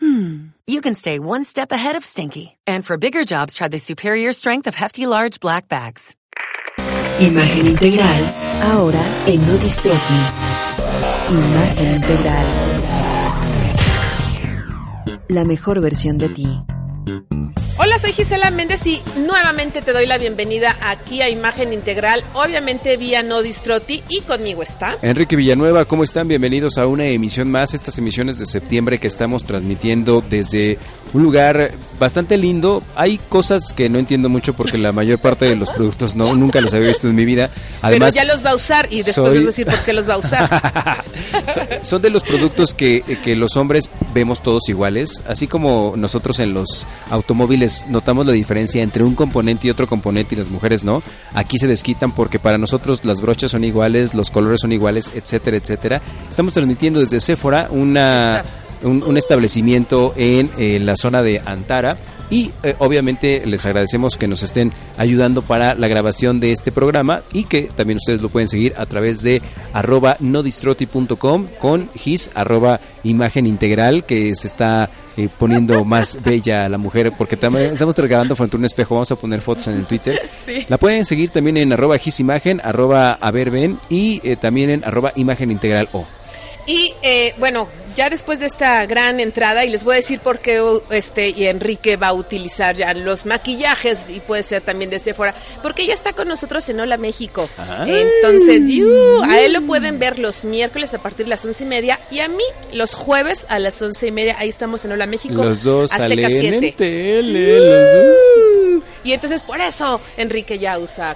hmm, you can stay one step ahead of stinky. And for bigger jobs, try the superior strength of Hefty Large Black Bags. Imagen integral, ahora en No Distrofi. Imagen integral. La mejor versión de ti. Hola, soy Gisela Méndez y nuevamente te doy la bienvenida aquí a Imagen Integral, obviamente vía No Distroti y conmigo está Enrique Villanueva, ¿cómo están? Bienvenidos a una emisión más, estas emisiones de septiembre que estamos transmitiendo desde un lugar bastante lindo. Hay cosas que no entiendo mucho porque la mayor parte de los productos no nunca los había visto en mi vida. Además, Pero ya los va a usar y después soy- les voy a decir por qué los va a usar. son- son de los productos que, que los hombres vemos todos iguales, así como nosotros en los automóviles notamos la diferencia entre un componente y otro componente y las mujeres no. Aquí se desquitan porque para nosotros las brochas son iguales, los colores son iguales, etcétera, etcétera. Estamos transmitiendo desde Sephora una un, un establecimiento en la zona de Antara y eh, obviamente les agradecemos que nos estén ayudando para la grabación de este programa y que también ustedes lo pueden seguir a través de arroba nodistroti.com con his arroba imagen integral que se está eh, poniendo más bella a la mujer porque también estamos grabando frente a un espejo vamos a poner fotos en el Twitter Sí. la pueden seguir también en arroba hisimagen arroba averben y eh, también en arroba imagen integral o Y eh, bueno, ya después de esta gran entrada, y les voy a decir por qué este, y Enrique va a utilizar ya los maquillajes, y puede ser también de Sephora, porque ya está con nosotros en Hola México. Entonces, yu, a él lo pueden ver los miércoles a partir de las once y media, y a mí los jueves a las once y media, ahí estamos en Hola México. Los dos Azteca salen 7. en tele, los dos. Y entonces por eso Enrique ya usa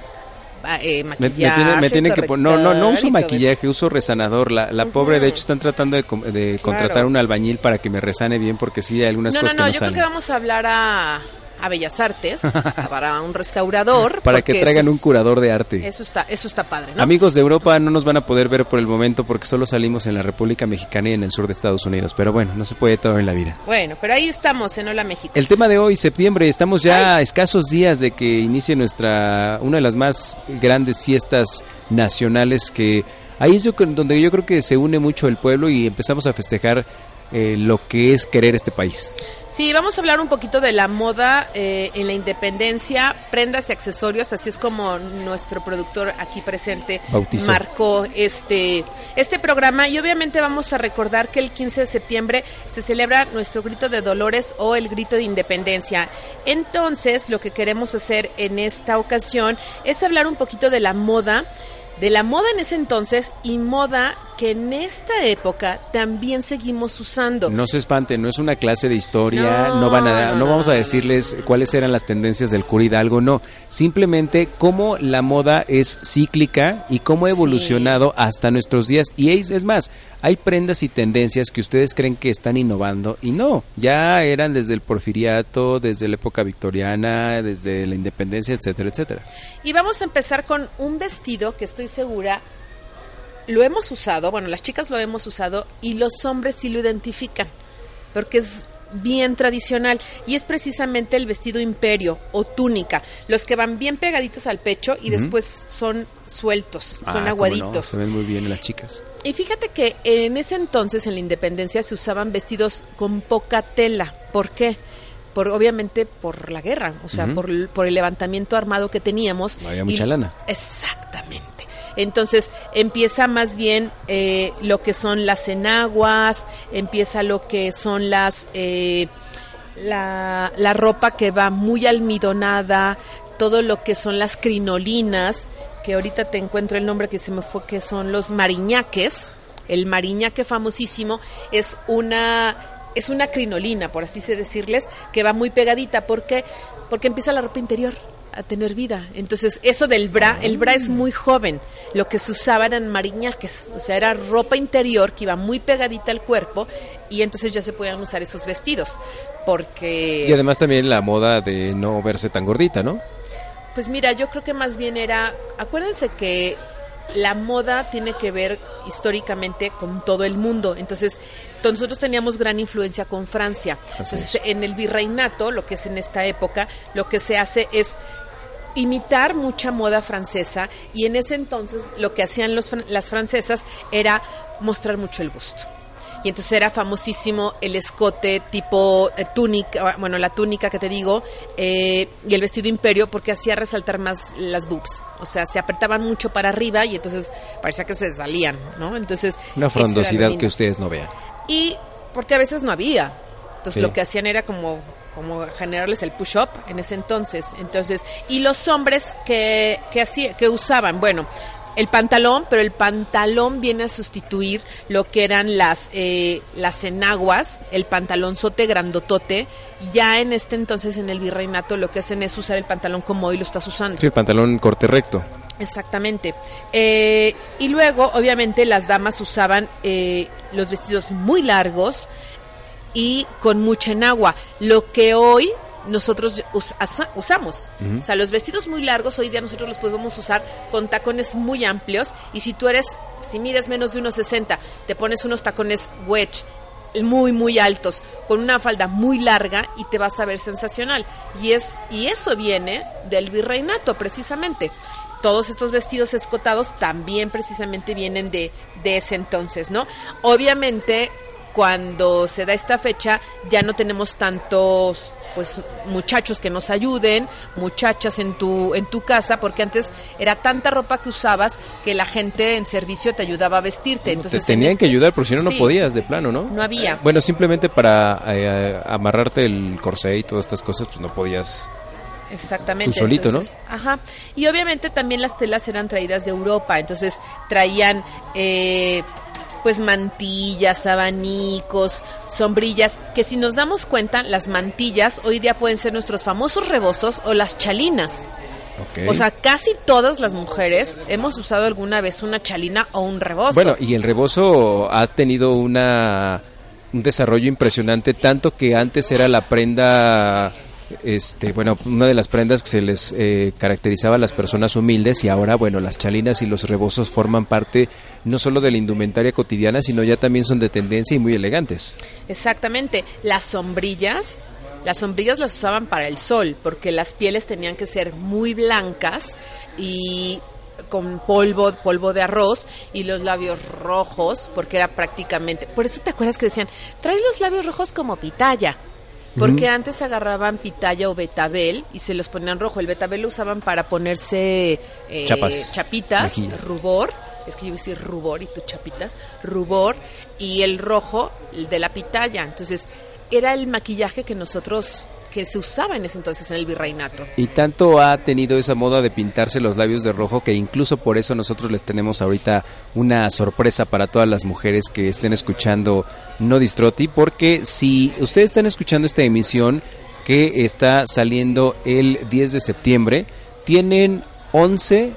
eh, Me, maquillaje. me tienen, me tienen que no no no uso maquillaje uso resanador la, la pobre de hecho están tratando de, de contratar Claro. un albañil para que me resane bien porque sí hay algunas eso. No, no, cosas no, que no yo salen creo que vamos a hablar a, a Bellas Artes, para un restaurador. para que traigan un curador de arte Eso está, eso está padre, ¿no? Amigos de Europa no nos van a poder ver por el momento porque solo salimos en la República Mexicana y en el sur de Estados Unidos, pero bueno, no se puede todo en la vida. Bueno, pero ahí estamos en Hola México. El tema de hoy, septiembre, estamos ya a escasos días de que inicie nuestra una de las más grandes fiestas nacionales que ahí es donde yo creo que se une mucho el pueblo y empezamos a festejar eh, lo que es querer este país. Sí, vamos a hablar un poquito de la moda eh, en la independencia, prendas y accesorios, así es como nuestro productor aquí presente Bautizó. marcó este, este programa y obviamente vamos a recordar que el 15 de septiembre se celebra nuestro grito de dolores o el grito de independencia. Entonces, lo que queremos hacer en esta ocasión es hablar un poquito de la moda, de la moda en ese entonces y moda que en esta época también seguimos usando. No se espanten, no es una clase de historia, no, No, van a, no, no, vamos a decirles cuáles eran las tendencias del cura Hidalgo, no, simplemente cómo la moda es cíclica y cómo ha Sí. evolucionado hasta nuestros días. Y es, es más, hay prendas y tendencias que ustedes creen que están innovando y no, ya eran desde el porfiriato, desde la época victoriana, desde la independencia, etcétera, etcétera. Y vamos a empezar con un vestido que estoy segura lo hemos usado, bueno, las chicas lo hemos usado y los hombres sí lo identifican, porque es bien tradicional y es precisamente el vestido imperio o túnica, los que van bien pegaditos al pecho y después son sueltos, son Ah, cómo no, aguaditos. se ven muy bien en las chicas. Y fíjate que en ese entonces, en la independencia, se usaban vestidos con poca tela. ¿Por qué? Por, obviamente por la guerra, o sea, Ujú. por, el- por el levantamiento armado que teníamos. No había Y- mucha lana. Exactamente. Entonces empieza más bien eh, lo que son las enaguas, empieza lo que son las eh, la, la ropa que va muy almidonada, todo lo que son las crinolinas, que ahorita te encuentro el nombre que se me fue, que son los mariñaques. El mariñaque famosísimo es una es una crinolina, por así decirles, que va muy pegadita. ¿Por qué? Porque empieza la ropa interior a tener vida. Entonces, eso del bra, el bra es muy joven. Lo que se usaba eran mariñaques, o sea, era ropa interior que iba muy pegadita al cuerpo y entonces ya se podían usar esos vestidos. Porque... Y además también la moda de no verse tan gordita, ¿no? Pues mira, yo creo que más bien era, acuérdense que la moda tiene que ver históricamente con todo el mundo. Entonces, nosotros teníamos gran influencia con Francia. Entonces, en el virreinato, lo que es en esta época, lo que se hace es imitar mucha moda francesa y en ese entonces lo que hacían los, las francesas era mostrar mucho el busto. Y entonces era famosísimo el escote tipo eh, túnica, bueno, la túnica que te digo, eh, y el vestido imperio porque hacía resaltar más las boobs. O sea, se apretaban mucho para arriba y entonces parecía que se salían, ¿no? Entonces... Una frondosidad que ustedes no vean. Y porque a veces no había. Entonces lo que hacían era como como generarles el push-up en ese entonces. Entonces, y los hombres que, que, hacía, que usaban, bueno, el pantalón, pero el pantalón viene a sustituir lo que eran las, eh, las enaguas, el pantalón sote grandotote. Ya en este entonces, en el virreinato, lo que hacen es usar el pantalón como hoy lo estás usando. Sí, el pantalón corte recto. Exactamente. Eh, y luego, obviamente, las damas usaban eh, los vestidos muy largos y con mucha enagua. Lo que hoy nosotros usamos. O sea, los vestidos muy largos hoy día nosotros los podemos usar con tacones muy amplios. Y si tú eres, si mides menos de 1,60, te pones unos tacones wedge muy muy altos con una falda muy larga y te vas a ver sensacional. Y es y eso viene del virreinato precisamente. Todos estos vestidos escotados también precisamente vienen de, de ese entonces no obviamente cuando se da esta fecha ya no tenemos tantos pues muchachos que nos ayuden, muchachas en tu en tu casa, porque antes era tanta ropa que usabas que la gente en servicio te ayudaba a vestirte. Entonces te tenían que este ayudar, porque si no no podías de plano, ¿no? No había. Eh, bueno, simplemente para eh, amarrarte el corsé y todas estas cosas, pues no podías Exactamente. Tú solito, ¿no? Ajá. Y obviamente también las telas eran traídas de Europa, entonces traían eh, pues mantillas, abanicos, sombrillas, que si nos damos cuenta, las mantillas hoy día pueden ser nuestros famosos rebozos o las chalinas. O sea, casi todas las mujeres hemos usado alguna vez una chalina o un rebozo. Bueno, y el rebozo ha tenido una un desarrollo impresionante, tanto que antes era la prenda este, bueno, una de las prendas que se les eh, caracterizaba a las personas humildes y ahora, bueno, las chalinas y los rebozos forman parte no solo de la indumentaria cotidiana, sino ya también son de tendencia y muy elegantes. Exactamente. Las sombrillas, las sombrillas las usaban para el sol, porque las pieles tenían que ser muy blancas y con polvo, polvo de arroz y los labios rojos, porque era prácticamente, por eso te acuerdas que decían, trae los labios rojos como pitaya. Porque antes agarraban pitaya o betabel y se los ponían rojo. El betabel lo usaban para ponerse eh, chapitas, rubor. Es que yo iba a decir rubor y tú chapitas. Rubor. Y el rojo, el de la pitaya. Entonces, era el maquillaje que nosotros que se usaba en ese entonces en el virreinato. Y tanto ha tenido esa moda de pintarse los labios de rojo que incluso por eso nosotros les tenemos ahorita una sorpresa para todas las mujeres que estén escuchando No Distroti, porque si ustedes están escuchando esta emisión que está saliendo el 10 de septiembre, tienen 11,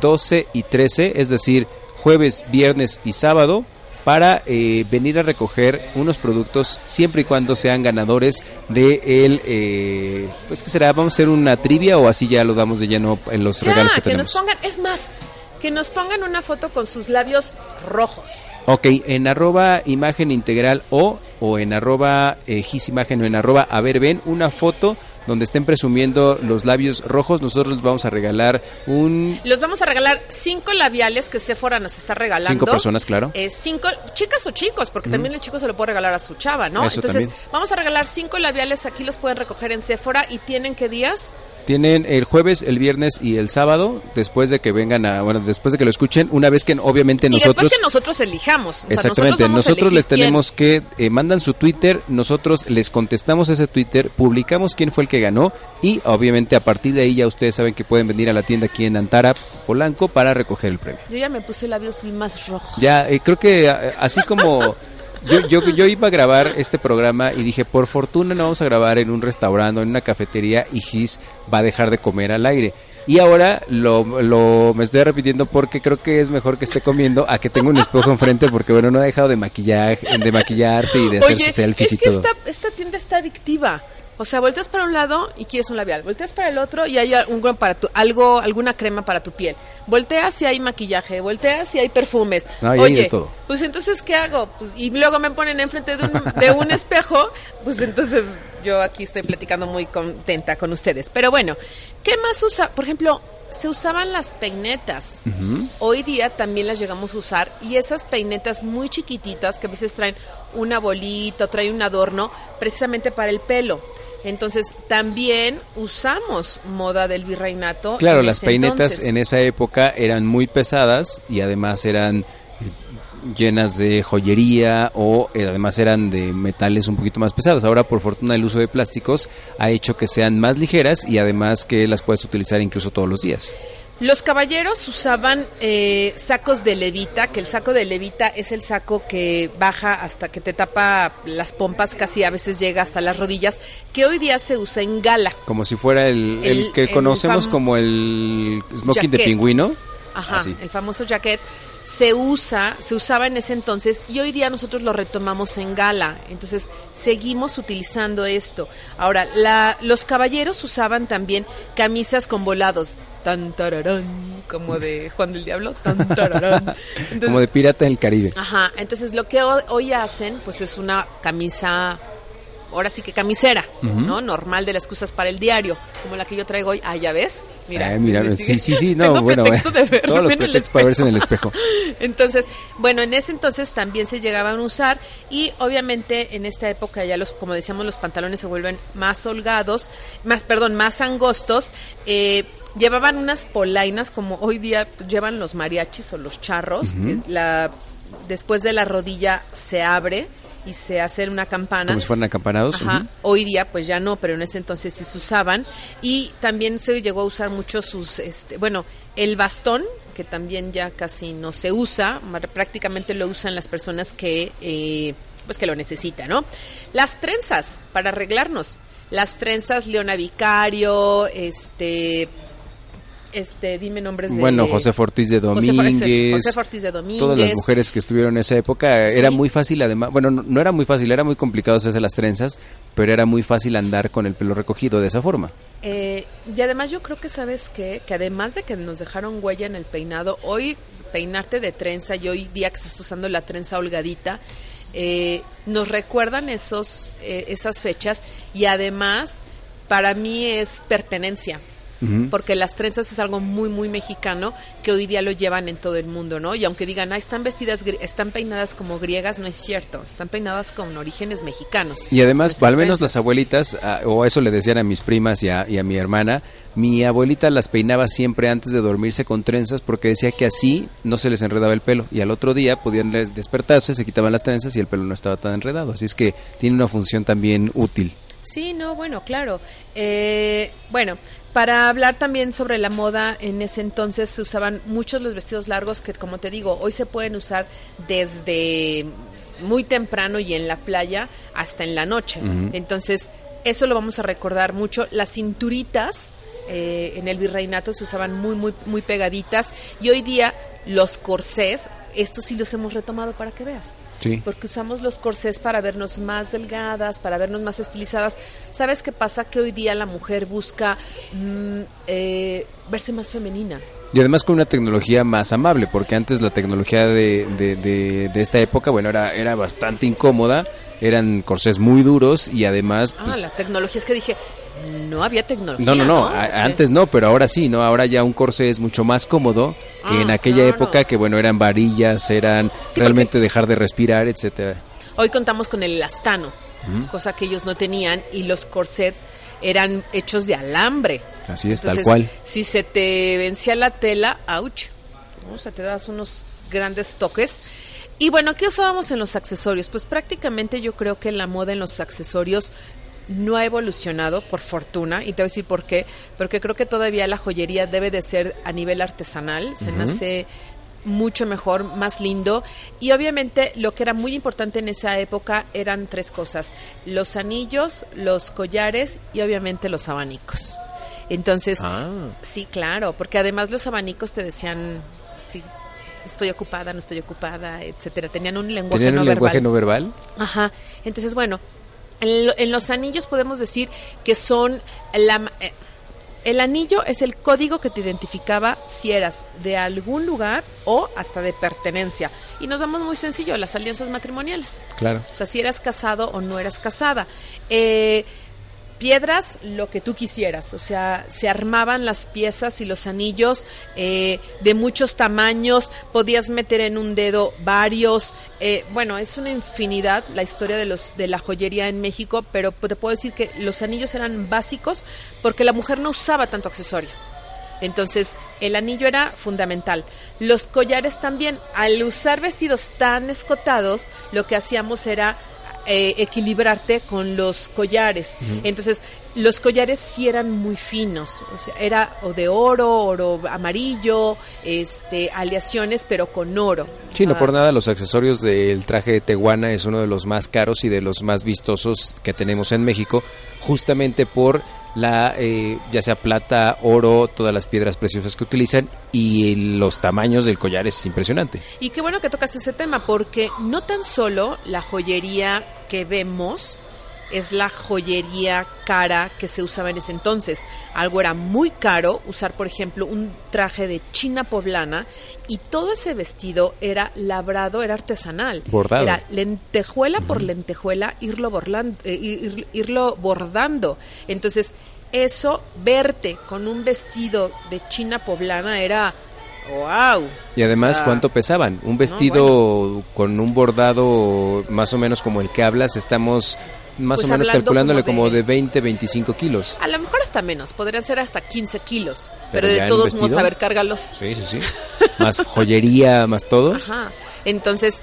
12 y 13, es decir, jueves, viernes y sábado para eh, venir a recoger unos productos siempre y cuando sean ganadores de el eh, pues que será vamos a hacer una trivia o así ya lo damos de lleno en los regalos que, tenemos nos pongan es más que nos pongan una foto con sus labios rojos. Ok, en arroba imagen integral o, o en arroba eh, imagen o en arroba a ver ven una foto donde estén presumiendo los labios rojos, nosotros les vamos a regalar un... Los vamos a regalar cinco labiales que Sephora nos está regalando. Cinco personas, claro. Eh, cinco, chicas o chicos, porque también el chico se lo puede regalar a su chava, ¿no? Entonces, vamos a regalar cinco labiales, aquí los pueden recoger en Sephora y tienen qué días? Tienen el jueves, el viernes y el sábado, después de que vengan a, bueno, después de que lo escuchen, una vez que obviamente nosotros... Y después que nosotros elijamos. exactamente, nosotros, les tenemos que, eh, mandan su Twitter, nosotros les contestamos ese Twitter, publicamos quién fue el que ganó y obviamente a partir de ahí ya ustedes saben que pueden venir a la tienda aquí en Antara, Polanco, para recoger el premio. Yo ya me puse labios más rojos. Ya, eh, creo que eh, así como... Yo, yo, yo, iba a grabar este programa y dije, por fortuna no vamos a grabar en un restaurante o en una cafetería y Gis va a dejar de comer al aire. Y ahora lo, lo, me estoy repitiendo porque creo que es mejor que esté comiendo a que tenga un espejo enfrente porque bueno, no ha dejado de maquillaje, de maquillarse y de hacerse selfies y todo. Esta, esta tienda está adictiva O sea, volteas para un lado y quieres un labial, volteas para el otro y hay un para tu, algo, alguna crema para tu piel. Volteas y hay maquillaje, volteas y hay perfumes. No, y hay Oye, todo. pues entonces ¿qué hago? Pues, y luego me ponen enfrente de un, de un espejo, pues entonces yo aquí estoy platicando muy contenta con ustedes. Pero bueno, ¿qué más usa? Por ejemplo, se usaban las peinetas. Hoy día también las llegamos a usar y esas peinetas muy chiquititas que a veces traen una bolita o traen un adorno precisamente para el pelo. Entonces también usamos moda del virreinato. Claro, las este peinetas entonces. en esa época eran muy pesadas y además eran eh, llenas de joyería o eh, además eran de metales un poquito más pesados. Ahora, por fortuna, el uso de plásticos ha hecho que sean más ligeras y además que las puedes utilizar incluso todos los días. Los caballeros usaban eh, sacos de levita, que el saco de levita es el saco que baja hasta que te tapa las pompas, casi a veces llega hasta las rodillas, que hoy día se usa en gala. Como si fuera el, el El- que el conocemos como el smoking de pingüino. Ajá, Así. el famoso jacket se usa, se usaba en ese entonces y hoy día nosotros lo retomamos en gala. Entonces, seguimos utilizando esto. Ahora, la, los caballeros usaban también camisas con volados. Tan tararán, como de Juan del Diablo, tan tararán. Entonces, Como de pirata en el Caribe. Ajá, entonces lo que ho- hoy hacen, pues es una camisa, ahora sí que camisera, ¿no? Normal de las cosas para el diario, como la que yo traigo hoy. Ah, ya ves, mira. Ah, mira, sí, sí, sí, no, Tengo bueno, pretexto de verme todos los pretextos para verse en el espejo. Entonces, bueno, en ese entonces también se llegaban a usar y obviamente en esta época ya los, como decíamos, los pantalones se vuelven más holgados, más, perdón, más angostos. eh, llevaban unas polainas como hoy día llevan los mariachis o los charros, que la, después de la rodilla se abre y se hace una campana. Como si fueran acampanados. Ajá. Hoy día pues ya no, pero en ese entonces sí se usaban y también se llegó a usar mucho sus, este, bueno, el bastón que también ya casi no se usa, prácticamente lo usan las personas que, eh, pues que lo necesitan, ¿no? Las trenzas para arreglarnos, las trenzas Leona Vicario, este, este, dime nombres de Bueno, José Ortiz de Domínguez. José de Domínguez. Todas las mujeres que estuvieron en esa época, Sí. era muy fácil además, bueno, no, no era muy fácil, era muy complicado hacerse las trenzas, pero era muy fácil andar con el pelo recogido de esa forma. Eh, y además yo creo que sabes qué? que además de que nos dejaron huella en el peinado, hoy peinarte de trenza y hoy día que se está usando la trenza holgadita, eh, nos recuerdan esos, eh, esas fechas y además para mí es pertenencia. Porque las trenzas es algo muy, muy mexicano que hoy día lo llevan en todo el mundo, ¿no? Y aunque digan, ah, están vestidas, están peinadas como griegas, no es cierto. Están peinadas con orígenes mexicanos. Y además, al menos las abuelitas, ah, o eso le decían a mis primas y a, y a mi hermana, mi abuelita las peinaba siempre antes de dormirse con trenzas porque decía que así no se les enredaba el pelo y al otro día podían despertarse, se quitaban las trenzas y el pelo no estaba tan enredado. Así es que tiene una función también útil. Sí, no, bueno, claro. Eh, bueno, para hablar también sobre la moda, en ese entonces se usaban muchos los vestidos largos que, como te digo, hoy se pueden usar desde muy temprano y en la playa hasta en la noche. Entonces, eso lo vamos a recordar mucho. Las cinturitas eh, en el virreinato se usaban muy, muy, muy pegaditas y hoy día los corsés, estos sí los hemos retomado para que veas Sí. porque usamos los corsés para vernos más delgadas, para vernos más estilizadas. ¿Sabes qué pasa? Que hoy día la mujer busca mm, eh, verse más femenina. Y además con una tecnología más amable, porque antes la tecnología de, de, de- de esta época, bueno, era, era bastante incómoda, eran corsés muy duros y además... Ah, pues, la tecnología es que dije, no había tecnología. No, no, no, antes no, pero ahora sí, ¿no? Ahora ya un corsé es mucho más cómodo que Ah, en aquella claro. época que, bueno, eran varillas, eran Sí, realmente dejar de respirar, etcétera. Hoy contamos con el elastano, cosa que ellos no tenían, y los corsets eran hechos de alambre. Así es, tal cual. Si se te vencía la tela, ouch, ¿no? o sea, te das unos grandes toques. Y bueno, ¿qué usábamos en los accesorios? Pues prácticamente yo creo que la moda en los accesorios no ha evolucionado, por fortuna, y te voy a decir por qué, porque creo que todavía la joyería debe de ser a nivel artesanal, se me hace mucho mejor, más lindo. Y obviamente lo que era muy importante en esa época eran tres cosas, los anillos, los collares y obviamente los abanicos. Entonces, Ah. sí, claro, porque además los abanicos te decían, sí, estoy ocupada, no estoy ocupada, etcétera. Tenían un lenguaje ¿Tenían no un verbal. lenguaje no verbal? Ajá. Entonces, bueno, En, lo- en los anillos podemos decir que son la, eh, el anillo es el código que te identificaba si eras de algún lugar o hasta de pertenencia. Y nos vamos muy sencillo, las alianzas matrimoniales. Claro. O sea, si eras casado o no eras casada. Eh, piedras, lo que tú quisieras. O sea, se armaban las piezas y los anillos eh, de muchos tamaños. Podías meter en un dedo varios. Eh, bueno, es una infinidad la historia de los de la joyería en México, pero te puedo decir que los anillos eran básicos porque la mujer no usaba tanto accesorio. Entonces, el anillo era fundamental. Los collares también. Al usar vestidos tan escotados, lo que hacíamos era eh, equilibrarte con los collares. Entonces, los collares sí eran muy finos. O sea, era o de oro, oro amarillo, este, aleaciones, pero con oro. Sí, no Ah, por nada los accesorios del traje de Tehuana es uno de los más caros y de los más vistosos que tenemos en México, justamente por la, eh, ya sea plata, oro, todas las piedras preciosas que utilizan y los tamaños del collar es impresionante. Y qué bueno que tocas ese tema, porque no tan solo la joyería que vemos es la joyería cara que se usaba en ese entonces. Algo era muy caro, usar por ejemplo un traje de china poblana y todo ese vestido era labrado, era artesanal. Bordado. Era lentejuela por lentejuela, irlo, borlan- eh, ir- irlo bordando. Entonces, eso, verte con un vestido de china poblana era... ¡Wow! Y además. ¿cuánto pesaban? Un vestido con un bordado más o menos como el que hablas, estamos más Pues o menos calculándole como como de- de 20, 25 kilos. A lo mejor hasta menos, podrían ser hasta 15 kilos, Pero de todos modos saber cargarlos. Sí, sí, sí. Más joyería, más todo. Ajá. Entonces,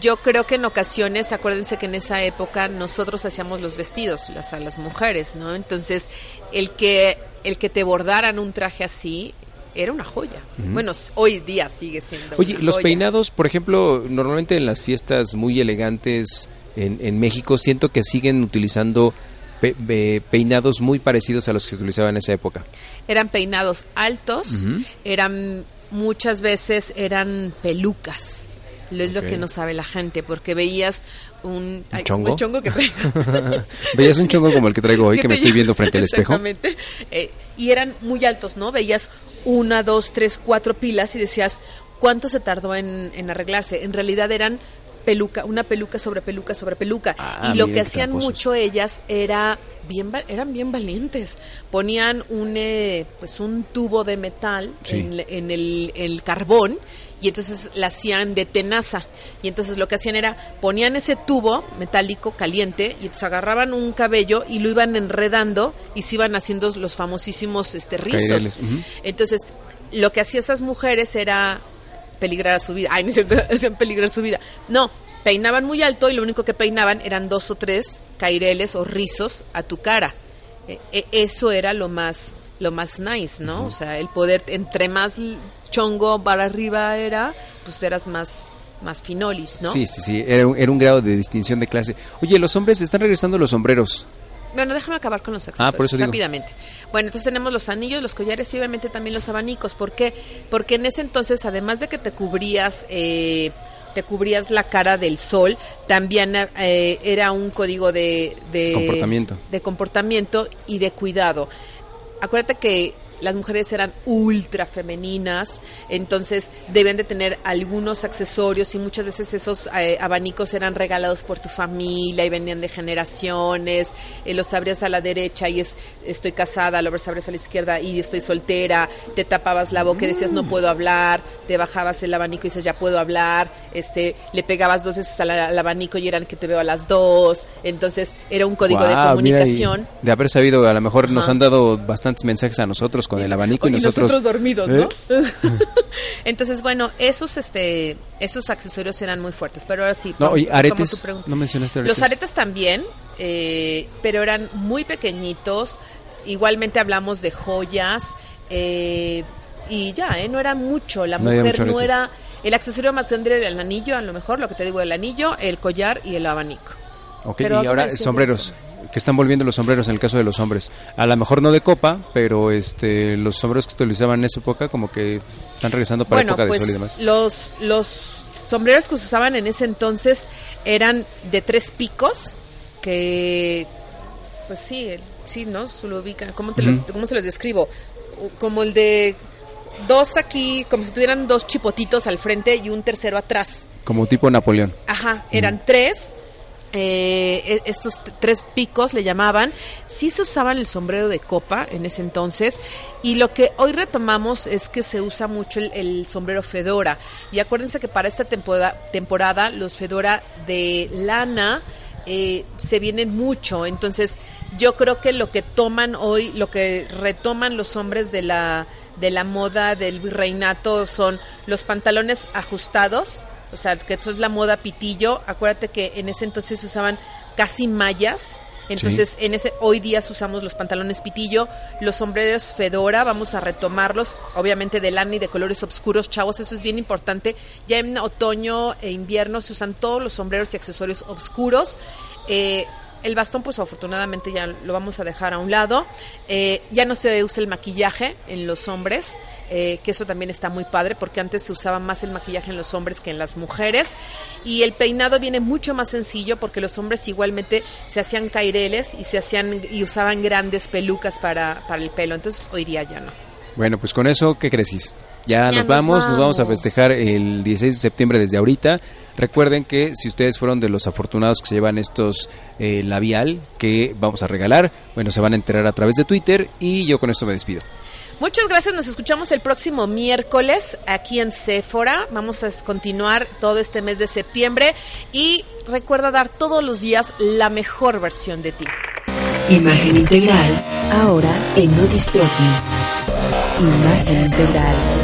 yo creo que en ocasiones, acuérdense que en esa época nosotros hacíamos los vestidos, las a las mujeres, ¿no? Entonces, el que el que te bordaran un traje así era una joya. Bueno, hoy día sigue siendo Oye, una los joya. peinados, por ejemplo, normalmente en las fiestas muy elegantes en, en México, siento que siguen utilizando pe- pe- peinados muy parecidos a los que se utilizaban en esa época. eran peinados altos, eran muchas veces eran pelucas. Lo es lo que no sabe la gente, porque veías un, ay, chongo? un chongo que traigo. Veías un chongo como el que traigo hoy, que que me estoy viendo frente al espejo. Exactamente. Eh, y eran muy altos, ¿no? Veías una, dos, tres, cuatro pilas y decías, ¿cuánto se tardó en, en arreglarse? En realidad eran peluca, una peluca sobre peluca sobre peluca. Ah, y lo que hacían tramposos. mucho ellas era bien, eran bien valientes. Ponían un, eh, pues un tubo de metal Sí. en, en el, el carbón y entonces la hacían de tenaza. Y entonces lo que hacían era ponían ese tubo metálico caliente y entonces agarraban un cabello y lo iban enredando y se iban haciendo los famosísimos este, rizos. Entonces, lo que hacían esas mujeres era peligrar su vida. Ay, no es cierto, hacían peligrar su vida. No, peinaban muy alto y lo único que peinaban eran dos o tres caireles o rizos a tu cara. Eh, eh, eso era lo más lo más nice, ¿no? O sea, el poder entre más chongo para arriba era, pues eras más más finolis, ¿no? Sí, sí, sí, era un, era un grado de distinción de clase. Oye, los hombres están regresando los sombreros. Bueno, déjame acabar con los accesorios Ah, por eso digo. rápidamente. Bueno, entonces tenemos los anillos, los collares y obviamente también los abanicos. ¿Por qué? Porque en ese entonces, además de que te cubrías, eh, te cubrías la cara del sol, también eh, era un código de, de Comportamiento. de comportamiento y de cuidado. Acuérdate que las mujeres eran ultra femeninas, entonces deben de tener algunos accesorios y muchas veces esos eh, abanicos eran regalados por tu familia y venían de generaciones, eh, los abrías a la derecha y es estoy casada, lo abrías a la izquierda y estoy soltera, te tapabas la boca y decías no puedo hablar, te bajabas el abanico y dices ya puedo hablar, este le pegabas dos veces al, al abanico y eran que te veo a las dos, entonces era un código de mira, comunicación. de haber sabido, a lo mejor nos han dado bastantes mensajes a nosotros con el abanico y, Y nosotros, dormidos, ¿Eh? ¿no? Entonces, bueno, esos este esos accesorios eran muy fuertes, pero ahora sí. No, como aretes, tu pregunta. no mencionaste aretes. Los aretes también, eh, pero eran muy pequeñitos. Igualmente hablamos de joyas eh, y ya, ¿eh? No era mucho. La No mujer mucho no era... El accesorio más grande era el anillo, a lo mejor, lo que te digo, el anillo, el collar y el abanico. Ok, Pero y ¿cómo ahora sombreros, que están volviendo los sombreros en el caso de los hombres. A lo mejor no de copa, pero este los sombreros que se utilizaban en esa época como que están regresando para bueno, época pues de sol y demás. los los sombreros que se usaban en ese entonces eran de tres picos que, pues sí, sí, ¿no? Se lo ubican. ¿Cómo, te los- ¿Cómo se los describo? Como el de dos aquí, como si tuvieran dos chipotitos al frente y un tercero atrás. Como tipo Napoleón. Ajá, eran tres. Eh, e- estos tres picos le llamaban. Sí se usaban el sombrero de copa en ese entonces. Y lo que hoy retomamos es que se usa mucho el, el sombrero fedora. Y acuérdense que para esta temporada, temporada los fedora de lana eh, se vienen mucho. Entonces, yo creo que lo que toman hoy, lo que retoman los hombres de la, de la moda del virreinato son los pantalones ajustados, o sea, que eso es la moda pitillo. Acuérdate que en ese entonces se usaban casi mallas. Entonces, en ese hoy día usamos los pantalones pitillo, los sombreros fedora, vamos a retomarlos, obviamente de lana y de colores oscuros, chavos, eso es bien importante. Ya en otoño e invierno se usan todos los sombreros y accesorios oscuros. Eh, el bastón, pues afortunadamente ya lo vamos a dejar a un lado. Eh, ya no se usa el maquillaje en los hombres, eh, que eso también está muy padre, porque antes se usaba más el maquillaje en los hombres que en las mujeres. Y el peinado viene mucho más sencillo, porque los hombres igualmente se hacían caireles y se hacían y usaban grandes pelucas para, para el pelo. Entonces hoy día ya no. Bueno, pues con eso, ¿qué crees? Ya, nos vamos, nos vamos a festejar el 16 de septiembre desde ahorita. Recuerden que si ustedes fueron de los afortunados que se llevan estos eh, labial que vamos a regalar, bueno, se van a enterar a través de Twitter y yo con esto me despido. Muchas gracias, nos escuchamos el próximo miércoles aquí en Sephora. Vamos a continuar todo este mes de septiembre y recuerda dar todos los días la mejor versión de ti. Imagen integral, ahora en No Distroqui. Imagen integral.